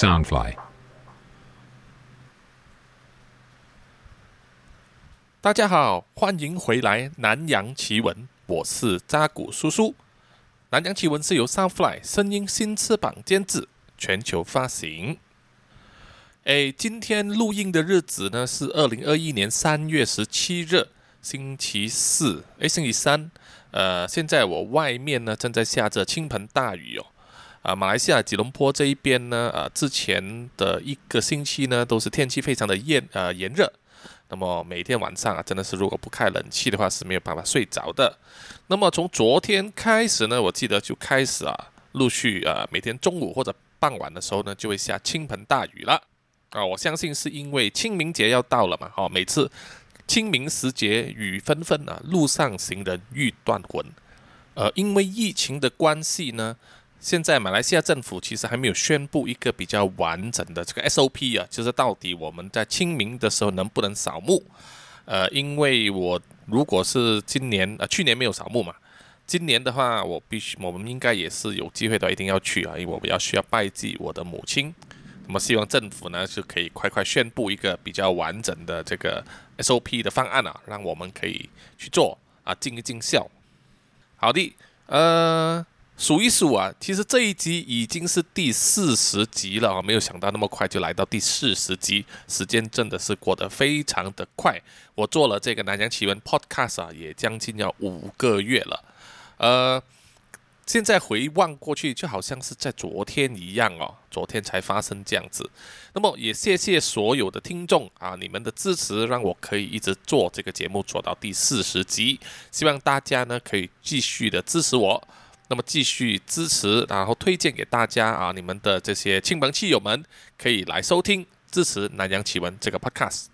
Soundfly。大家好，欢迎回来《南洋奇闻》，我是扎古叔叔。《南洋奇闻》是由 Soundfly 声音新翅膀监制，全球发行。哎，今天录音的日子呢是二零二一年三月十七日，星期四。哎，星期三。呃，现在我外面呢正在下着倾盆大雨哦。啊，马来西亚吉隆坡这一边呢，呃，之前的一个星期呢都是天气非常的炎呃炎热。那么每天晚上啊，真的是如果不开冷气的话是没有办法睡着的。那么从昨天开始呢，我记得就开始啊，陆续啊，每天中午或者傍晚的时候呢，就会下倾盆大雨了。啊，我相信是因为清明节要到了嘛，哦，每次清明时节雨纷纷啊，路上行人欲断魂。呃，因为疫情的关系呢，现在马来西亚政府其实还没有宣布一个比较完整的这个 SOP 啊，就是到底我们在清明的时候能不能扫墓？呃，因为我如果是今年呃去年没有扫墓嘛，今年的话我必须我们应该也是有机会的，一定要去啊，因为我们要需要拜祭我的母亲。那么希望政府呢就可以快快宣布一个比较完整的这个 SOP 的方案啊，让我们可以去做啊，尽一尽孝。好的，呃，数一数啊，其实这一集已经是第四十集了啊，没有想到那么快就来到第四十集，时间真的是过得非常的快。我做了这个南洋奇闻 Podcast 啊，也将近要五个月了，呃。现在回望过去，就好像是在昨天一样哦，昨天才发生这样子。那么也谢谢所有的听众啊，你们的支持让我可以一直做这个节目做到第四十集。希望大家呢可以继续的支持我，那么继续支持，然后推荐给大家啊，你们的这些亲朋戚友们可以来收听支持南洋奇闻这个 podcast。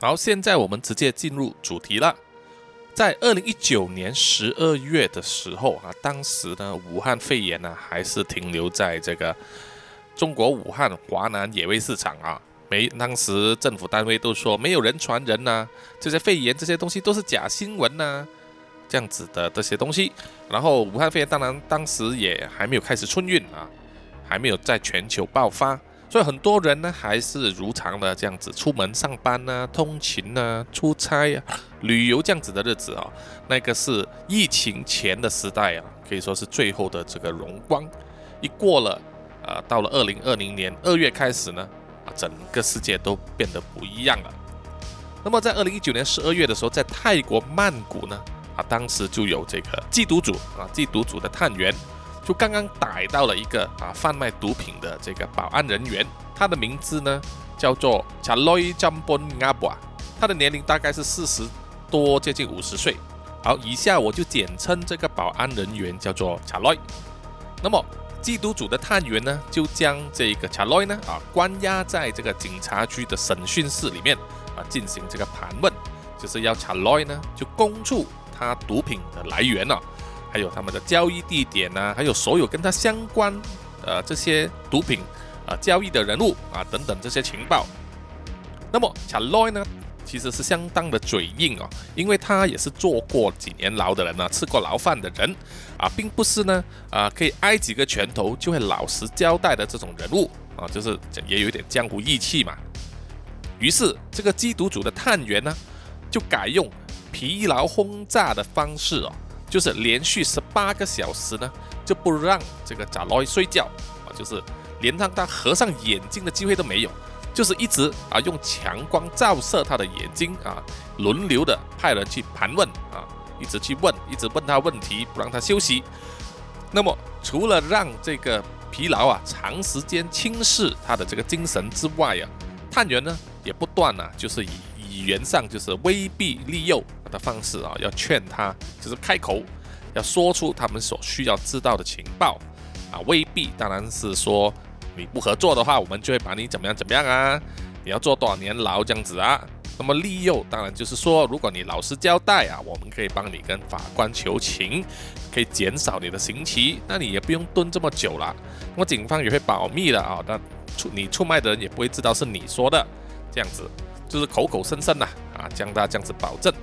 好，现在我们直接进入主题了。在二零一九年十二月的时候啊，当时呢，武汉肺炎呢还是停留在这个中国武汉华南野味市场啊，没，当时政府单位都说没有人传人呐，这些肺炎这些东西都是假新闻呐，这样子的这些东西。然后武汉肺炎当然当时也还没有开始春运啊，还没有在全球爆发。所以很多人呢，还是如常的这样子出门上班呢、通勤呢、出差啊、旅游这样子的日子啊。那个是疫情前的时代啊，可以说是最后的这个荣光。一过了啊，到了二零二零年二月开始呢，啊，整个世界都变得不一样了。那么在二零一九年十二月的时候，在泰国曼谷呢，啊，当时就有这个缉毒组啊，缉毒组的探员。就刚刚逮到了一个啊贩卖毒品的这个保安人员，他的名字呢叫做 Chaloy Jambon Ngabwa，他的年龄大概是四十多，接近五十岁。好，以下我就简称这个保安人员叫做 Chaloy。那么缉毒组的探员呢，就将这个 Chaloy 呢啊关押在这个警察局的审讯室里面啊进行这个盘问，就是要 Chaloy 呢就供出他毒品的来源呢。还有他们的交易地点呐，还有所有跟他相关呃这些毒品啊交易的人物啊等等这些情报。那么卡洛呢，其实是相当的嘴硬哦，因为他也是坐过几年牢的人呢，吃过牢饭的人啊，并不是呢啊可以挨几个拳头就会老实交代的这种人物啊，就是也有点江湖义气嘛。于是这个缉毒组的探员呢，就改用疲劳轰炸的方式哦。就是连续十八个小时呢，就不让这个贾洛睡觉啊，就是连让他合上眼睛的机会都没有，就是一直啊用强光照射他的眼睛啊，轮流的派人去盘问啊，一直去问，一直问他问题，不让他休息。那么除了让这个疲劳啊长时间侵蚀他的这个精神之外啊，探员呢也不断啊，就是以语言上就是威逼利诱。的方式啊，要劝他，就是开口，要说出他们所需要知道的情报啊。威逼，当然是说你不合作的话，我们就会把你怎么样怎么样啊。你要坐多少年牢这样子啊？那么利诱，当然就是说，如果你老实交代啊，我们可以帮你跟法官求情，可以减少你的刑期，那你也不用蹲这么久了。那么警方也会保密的啊，那出你出卖的人也不会知道是你说的，这样子就是口口声声呐啊，将他这样子保证。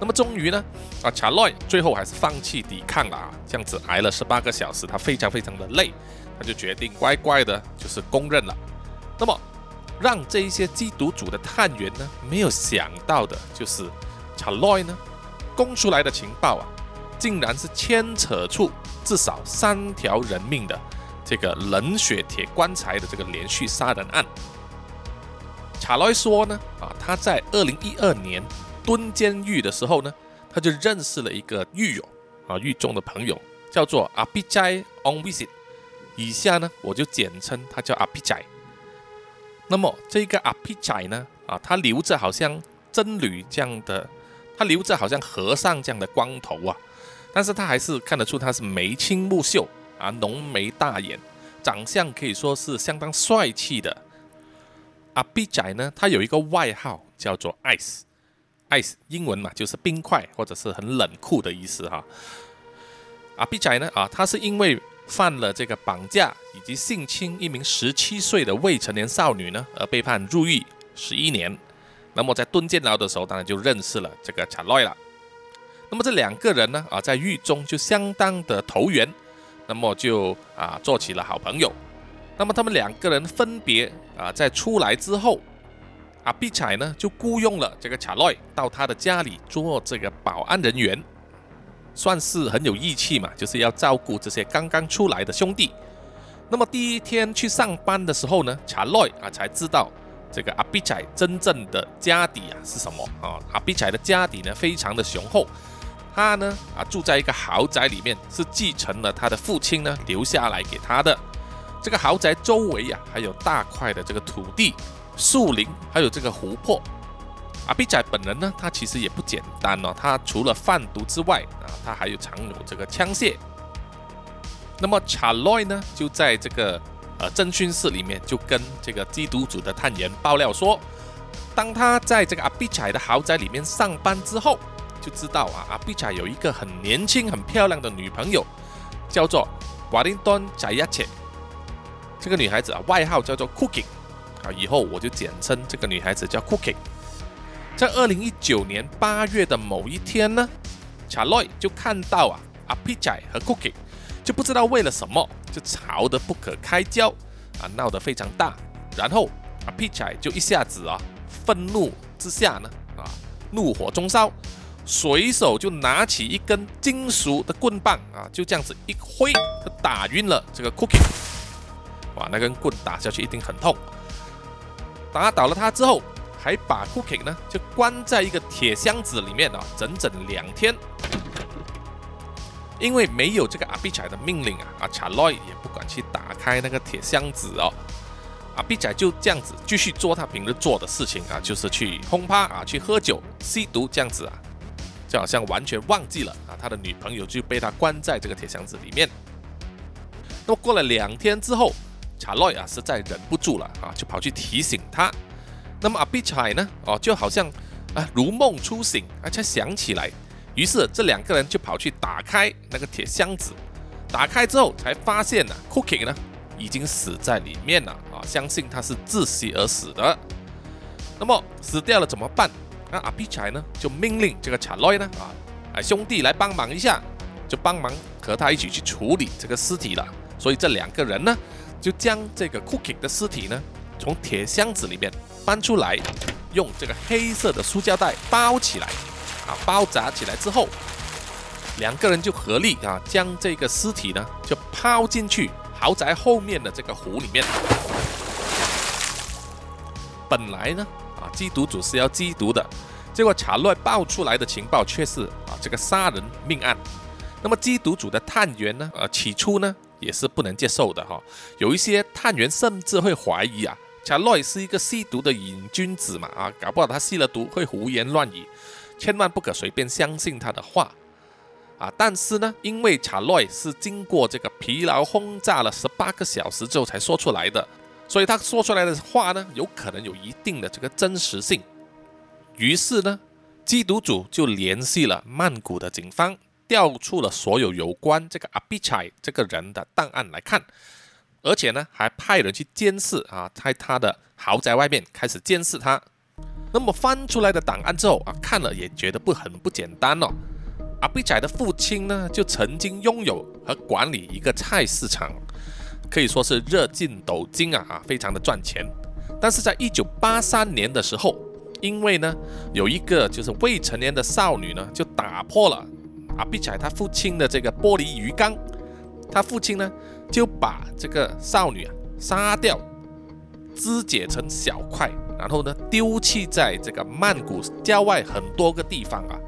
那么终于呢，啊，查洛最后还是放弃抵抗了啊，这样子挨了十八个小时，他非常非常的累，他就决定乖乖的，就是公认了。那么让这一些缉毒组的探员呢，没有想到的就是查洛呢，供出来的情报啊，竟然是牵扯出至少三条人命的这个冷血铁棺材的这个连续杀人案。查洛说呢，啊，他在二零一二年蹲监狱的时候呢，他就认识了一个狱友啊，狱中的朋友，叫做阿比斋 on visit。以下呢，我就简称他叫阿比斋。那么这个阿比斋呢，啊，他留着好像僧侣这样的，他留着好像和尚这样的光头啊，但是他还是看得出他是眉清目秀啊，浓眉大眼，长相可以说是相当帅气的。阿比仔呢，他有一个外号叫做 Ice，Ice 英文嘛就是冰块或者是很冷酷的意思哈。阿比仔呢，啊，他是因为犯了这个绑架以及性侵一名十七岁的未成年少女呢，而被判入狱十一年。那么在蹲监牢的时候，当然就认识了这个查洛了。那么这两个人呢，啊，在狱中就相当的投缘，那么就啊做起了好朋友。那么他们两个人分别啊，在出来之后，阿碧彩呢就雇佣了这个查洛到他的家里做这个保安人员，算是很有义气嘛，就是要照顾这些刚刚出来的兄弟。那么第一天去上班的时候呢，查洛啊才知道这个阿碧彩真正的家底啊是什么啊？阿碧彩的家底呢非常的雄厚，他呢啊住在一个豪宅里面，是继承了他的父亲呢留下来给他的。这个豪宅周围呀，还有大块的这个土地、树林，还有这个湖泊。阿比仔本人呢，他其实也不简单哦。他除了贩毒之外啊，他还有藏有这个枪械。那么查洛呢，就在这个呃侦讯室里面，就跟这个缉毒组的探员爆料说，当他在这个阿比仔的豪宅里面上班之后，就知道啊，阿比仔有一个很年轻、很漂亮的女朋友，叫做瓦林顿贾亚切。这个女孩子啊，外号叫做 Cookie，啊，以后我就简称这个女孩子叫 Cookie。在二零一九年八月的某一天呢，查洛就看到啊，阿皮仔和 Cookie 就不知道为了什么就吵得不可开交，啊，闹得非常大。然后阿皮仔就一下子啊，愤怒之下呢，啊，怒火中烧，随手就拿起一根金属的棍棒啊，就这样子一挥，就打晕了这个 Cookie。哇，那根棍打下去一定很痛。打倒了他之后，还把 Cookie 呢就关在一个铁箱子里面啊，整整两天。因为没有这个阿比仔的命令啊，啊，查洛也不敢去打开那个铁箱子哦。阿比仔就这样子继续做他平时做的事情啊，就是去轰趴啊，去喝酒、吸毒这样子啊，就好像完全忘记了啊，他的女朋友就被他关在这个铁箱子里面。那么过了两天之后。查洛啊，实在忍不住了啊，就跑去提醒他。那么阿比彩呢？哦，就好像啊如梦初醒，啊才想起来。于是这两个人就跑去打开那个铁箱子。打开之后才发现呢，Cookie 呢已经死在里面了啊！相信他是窒息而死的。那么死掉了怎么办？那阿比彩呢就命令这个查洛呢啊，哎兄弟来帮忙一下，就帮忙和他一起去处理这个尸体了。所以这两个人呢。就将这个 Cookie 的尸体呢，从铁箱子里面搬出来，用这个黑色的塑胶袋包起来，啊，包扎起来之后，两个人就合力啊，将这个尸体呢，就抛进去豪宅后面的这个湖里面。本来呢，啊，缉毒组是要缉毒的，结果查洛爆出来的情报却是啊，这个杀人命案。那么缉毒组的探员呢，呃，起初呢。也是不能接受的哈，有一些探员甚至会怀疑啊，查洛是一个吸毒的瘾君子嘛啊，搞不好他吸了毒会胡言乱语，千万不可随便相信他的话啊。但是呢，因为查洛是经过这个疲劳轰炸了十八个小时之后才说出来的，所以他说出来的话呢，有可能有一定的这个真实性。于是呢，缉毒组就联系了曼谷的警方。调出了所有有关这个阿比柴这个人的档案来看，而且呢，还派人去监视啊，在他的豪宅外面开始监视他。那么翻出来的档案之后啊，看了也觉得不很不简单哦。阿比仔的父亲呢，就曾经拥有和管理一个菜市场，可以说是热尽斗金啊啊，非常的赚钱。但是在一九八三年的时候，因为呢有一个就是未成年的少女呢，就打破了阿碧彩他父亲的这个玻璃鱼缸，他父亲呢就把这个少女啊杀掉，肢解成小块，然后呢丢弃在这个曼谷郊外很多个地方啊。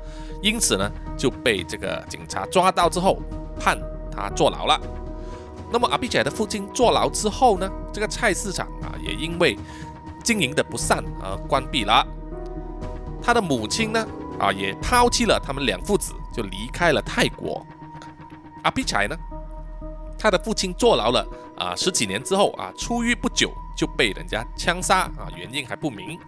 因此呢，就被这个警察抓到之后，判他坐牢了。那么阿碧彩的父亲坐牢之后呢，这个菜市场啊，也因为经营的不善而关闭了。他的母亲呢，啊，也抛弃了他们两父子，就离开了泰国。阿比仔呢，他的父亲坐牢了啊十几年之后啊，出狱不久就被人家枪杀啊，原因还不明。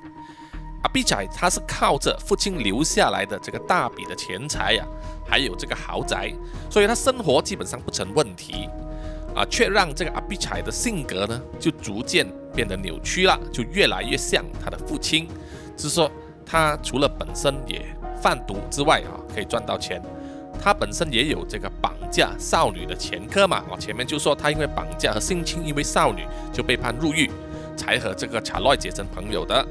阿比仔他是靠着父亲留下来的这个大笔的钱财呀，还有这个豪宅，所以他生活基本上不成问题啊，却让这个阿比仔的性格呢就逐渐变得扭曲了，就越来越像他的父亲。就是说，他除了本身也贩毒之外啊，可以赚到钱，他本身也有这个绑架少女的前科嘛。我前面就说他因为绑架和性侵一位少女就被判入狱，才和这个查洛结成朋友的。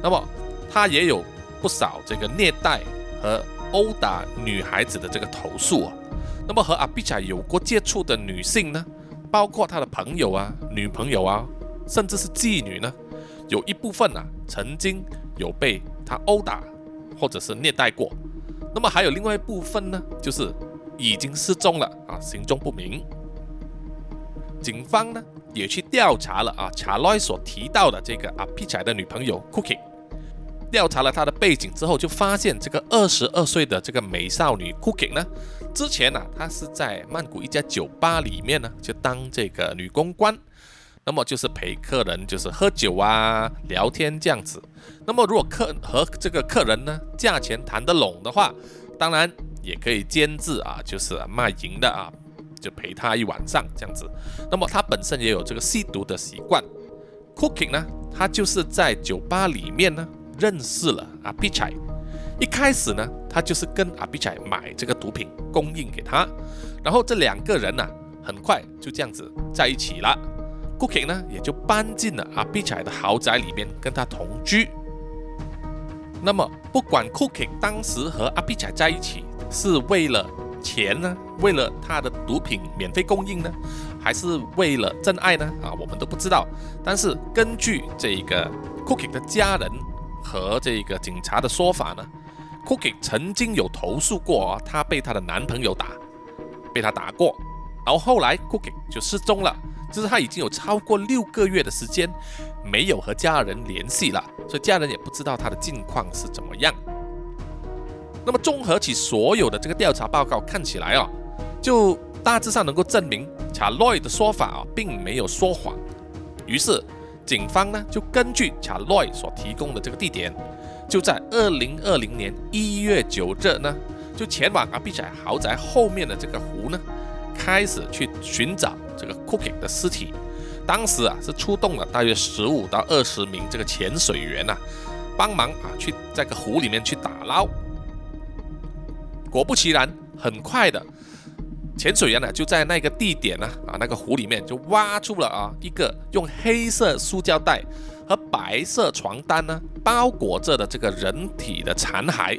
那么他也有不少这个虐待和殴打女孩子的这个投诉啊。那么和阿比查有过接触的女性呢，包括他的朋友啊、女朋友啊，甚至是妓女呢，有一部分啊曾经有被他殴打或者是虐待过。那么还有另外一部分呢，就是已经失踪了啊，行踪不明。警方呢也去调查了啊，查洛所提到的这个阿比仔的女朋友 Cookie。调查了他的背景之后，就发现这个二十二岁的这个美少女 Cookie 呢，之前呢，她是在曼谷一家酒吧里面呢，就当这个女公关，那么就是陪客人就是喝酒啊、聊天这样子。那么如果客和这个客人呢价钱谈得拢的话，当然也可以兼职啊，就是卖淫的啊，就陪他一晚上这样子。那么他本身也有这个吸毒的习惯 Cooking 呢，他就是在酒吧里面呢。认识了阿碧彩，一开始呢，他就是跟阿碧彩买这个毒品供应给他，然后这两个人呢，很快就这样子在一起了。Cookie 呢，也就搬进了阿比仔的豪宅里面跟他同居。那么，不管 Cookie 当时和阿比仔在一起是为了钱呢，为了他的毒品免费供应呢，还是为了真爱呢？啊，我们都不知道。但是根据这个 Cookie 的家人。和这个警察的说法呢，Cookie 曾经有投诉过啊，她被她的男朋友打，被他打过，然后后来 Cookie 就失踪了，就是他已经有超过六个月的时间没有和家人联系了，所以家人也不知道他的近况是怎么样。那么综合起所有的这个调查报告，看起来啊，就大致上能够证明查洛的说法啊，并没有说谎，于是。警方呢，就根据查洛所提供的这个地点，就在二零二零年一月九日呢，就前往阿比仔豪宅后面的这个湖呢，开始去寻找这个 Cookie 的尸体。当时啊，是出动了大约十五到二十名这个潜水员呐，帮忙啊去这个湖里面去打捞。果不其然，很快的。潜水员呢，就在那个地点呢，啊，那个湖里面就挖出了啊一个用黑色塑胶袋和白色床单呢包裹着的这个人体的残骸，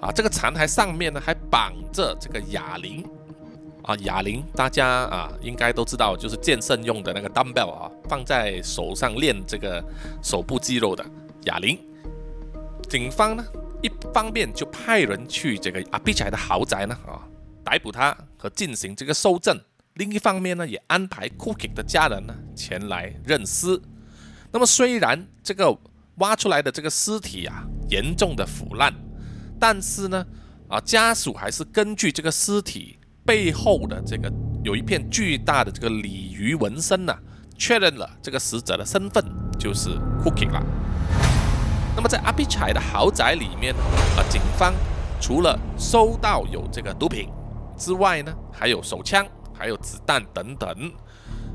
啊，这个残骸上面呢还绑着这个哑铃，啊，哑铃大家啊应该都知道，就是健身用的那个 dumbbell 啊，放在手上练这个手部肌肉的哑铃。警方呢一方面就派人去这个阿比柴的豪宅呢，啊。逮捕他和进行这个搜证，另一方面呢，也安排 Cookie 的家人呢前来认尸。那么虽然这个挖出来的这个尸体啊严重的腐烂，但是呢啊家属还是根据这个尸体背后的这个有一片巨大的这个鲤鱼纹身呢，确认了这个死者的身份就是 Cookie 了。那么在阿比柴的豪宅里面啊，警方除了收到有这个毒品。之外呢，还有手枪，还有子弹等等。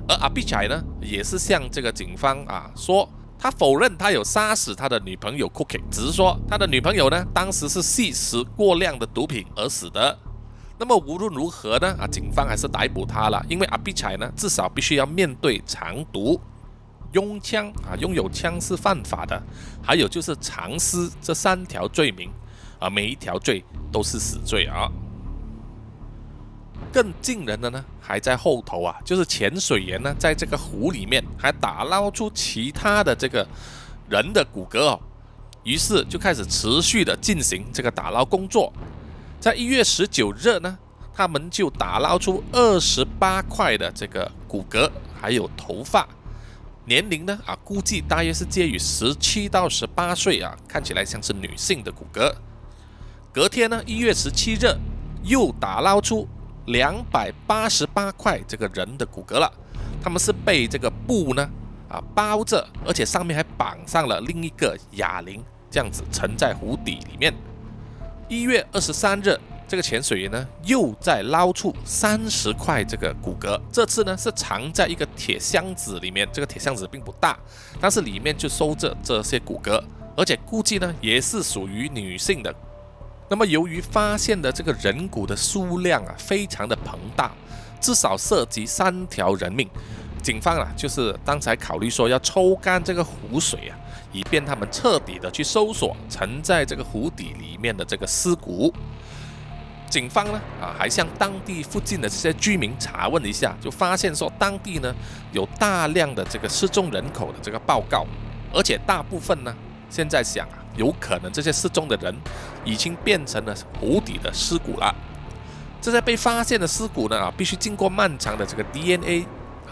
而阿比仔呢，也是向这个警方啊说，他否认他有杀死他的女朋友 Cookie，只是说他的女朋友呢，当时是吸食过量的毒品而死的。那么无论如何呢，啊，警方还是逮捕他了，因为阿比柴呢，至少必须要面对藏毒、拥枪啊，拥有枪是犯法的，还有就是藏尸这三条罪名，啊，每一条罪都是死罪啊。更惊人的呢，还在后头啊，就是潜水员呢，在这个湖里面还打捞出其他的这个人的骨骼哦，于是就开始持续的进行这个打捞工作。在一月十九日呢，他们就打捞出二十八块的这个骨骼，还有头发，年龄呢啊，估计大约是介于十七到十八岁啊，看起来像是女性的骨骼。隔天呢，一月十七日又打捞出。两百八十八块这个人的骨骼了，他们是被这个布呢啊包着，而且上面还绑上了另一个哑铃，这样子沉在湖底里面。一月二十三日，这个潜水员呢又在捞出三十块这个骨骼，这次呢是藏在一个铁箱子里面，这个铁箱子并不大，但是里面就收着这些骨骼，而且估计呢也是属于女性的。那么，由于发现的这个人骨的数量啊，非常的庞大，至少涉及三条人命，警方啊，就是刚才考虑说要抽干这个湖水啊，以便他们彻底的去搜索沉在这个湖底里面的这个尸骨。警方呢，啊，还向当地附近的这些居民查问了一下，就发现说当地呢有大量的这个失踪人口的这个报告，而且大部分呢，现在想啊。有可能这些失踪的人已经变成了湖底的尸骨了。这些被发现的尸骨呢啊，必须经过漫长的这个 DNA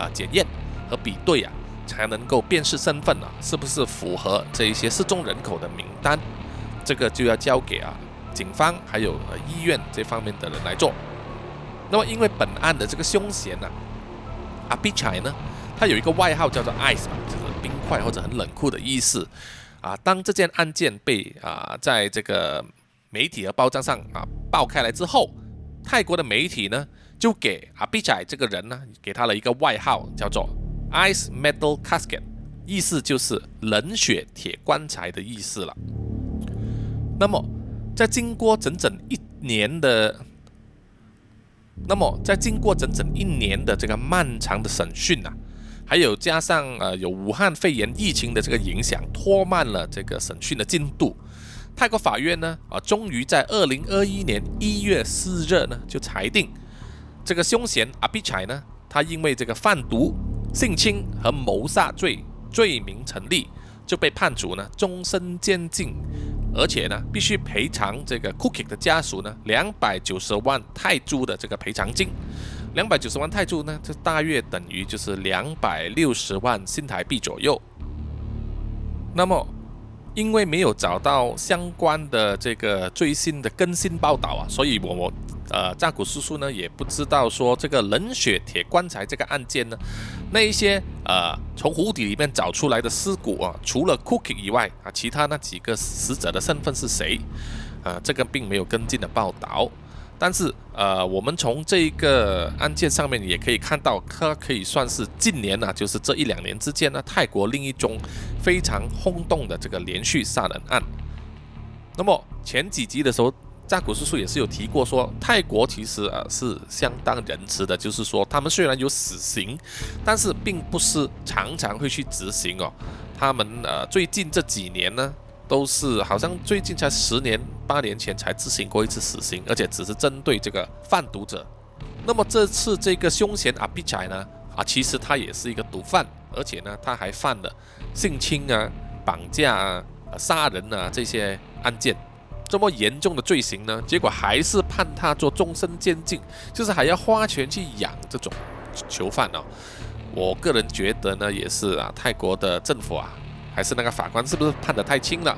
啊检验和比对啊，才能够辨识身份啊，是不是符合这一些失踪人口的名单。这个就要交给啊警方还有医院这方面的人来做。那么因为本案的这个凶嫌呢，阿比柴呢，他有一个外号叫做 Ice 嘛，就是冰块或者很冷酷的意思。啊，当这件案件被啊在这个媒体和报章上啊爆开来之后，泰国的媒体呢就给阿比仔这个人呢给他了一个外号，叫做 Ice Metal Casket，意思就是冷血铁棺材的意思了。那么，在经过整整一年的，那么在经过整整一年的这个漫长的审讯呐。还有加上呃有武汉肺炎疫情的这个影响，拖慢了这个审讯的进度。泰国法院呢啊，终于在二零二一年一月四日呢就裁定，这个凶嫌阿比柴呢，他因为这个贩毒、性侵和谋杀罪罪名成立，就被判处呢终身监禁，而且呢必须赔偿这个 Cookie 的家属呢两百九十万泰铢的这个赔偿金。两百九十万泰铢呢，这大约等于就是两百六十万新台币左右。那么，因为没有找到相关的这个最新的更新报道啊，所以我我呃扎古叔叔呢也不知道说这个冷血铁棺材这个案件呢，那一些呃从湖底里面找出来的尸骨啊，除了 Cookie 以外啊，其他那几个死者的身份是谁？啊，这个并没有跟进的报道。但是，呃，我们从这一个案件上面也可以看到，它可以算是近年呢，就是这一两年之间呢，泰国另一宗非常轰动的这个连续杀人案。那么前几集的时候，扎古叔叔也是有提过，说泰国其实啊是相当仁慈的，就是说他们虽然有死刑，但是并不是常常会去执行哦。他们呃最近这几年呢。都是好像最近才十年八年前才执行过一次死刑，而且只是针对这个贩毒者。那么这次这个凶嫌阿比仔呢？啊，其实他也是一个毒贩，而且呢他还犯了性侵啊、绑架啊、杀人啊这些案件，这么严重的罪行呢，结果还是判他做终身监禁，就是还要花钱去养这种囚犯哦。我个人觉得呢，也是啊，泰国的政府啊。还是那个法官是不是判得太轻了？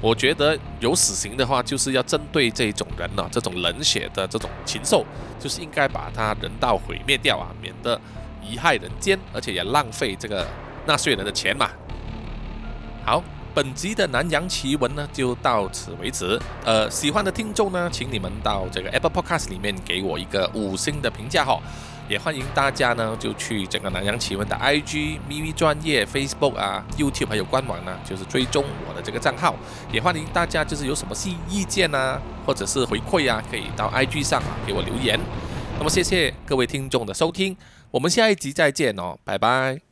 我觉得有死刑的话，就是要针对这种人呢，这种冷血的这种禽兽，就是应该把他人道毁灭掉啊，免得贻害人间，而且也浪费这个纳税人的钱嘛。好，本集的南洋奇闻呢就到此为止。呃，喜欢的听众呢，请你们到这个 Apple Podcast 里面给我一个五星的评价哈。也欢迎大家呢就去整个南洋奇闻的 IG、咪咪专业、Facebook 啊、YouTube 还有官网呢，就是追踪我的这个账号。也欢迎大家就是有什么新意见啊，或者是回馈啊，可以到 IG 上啊给我留言。那么谢谢各位听众的收听，我们下一集再见哦，拜拜。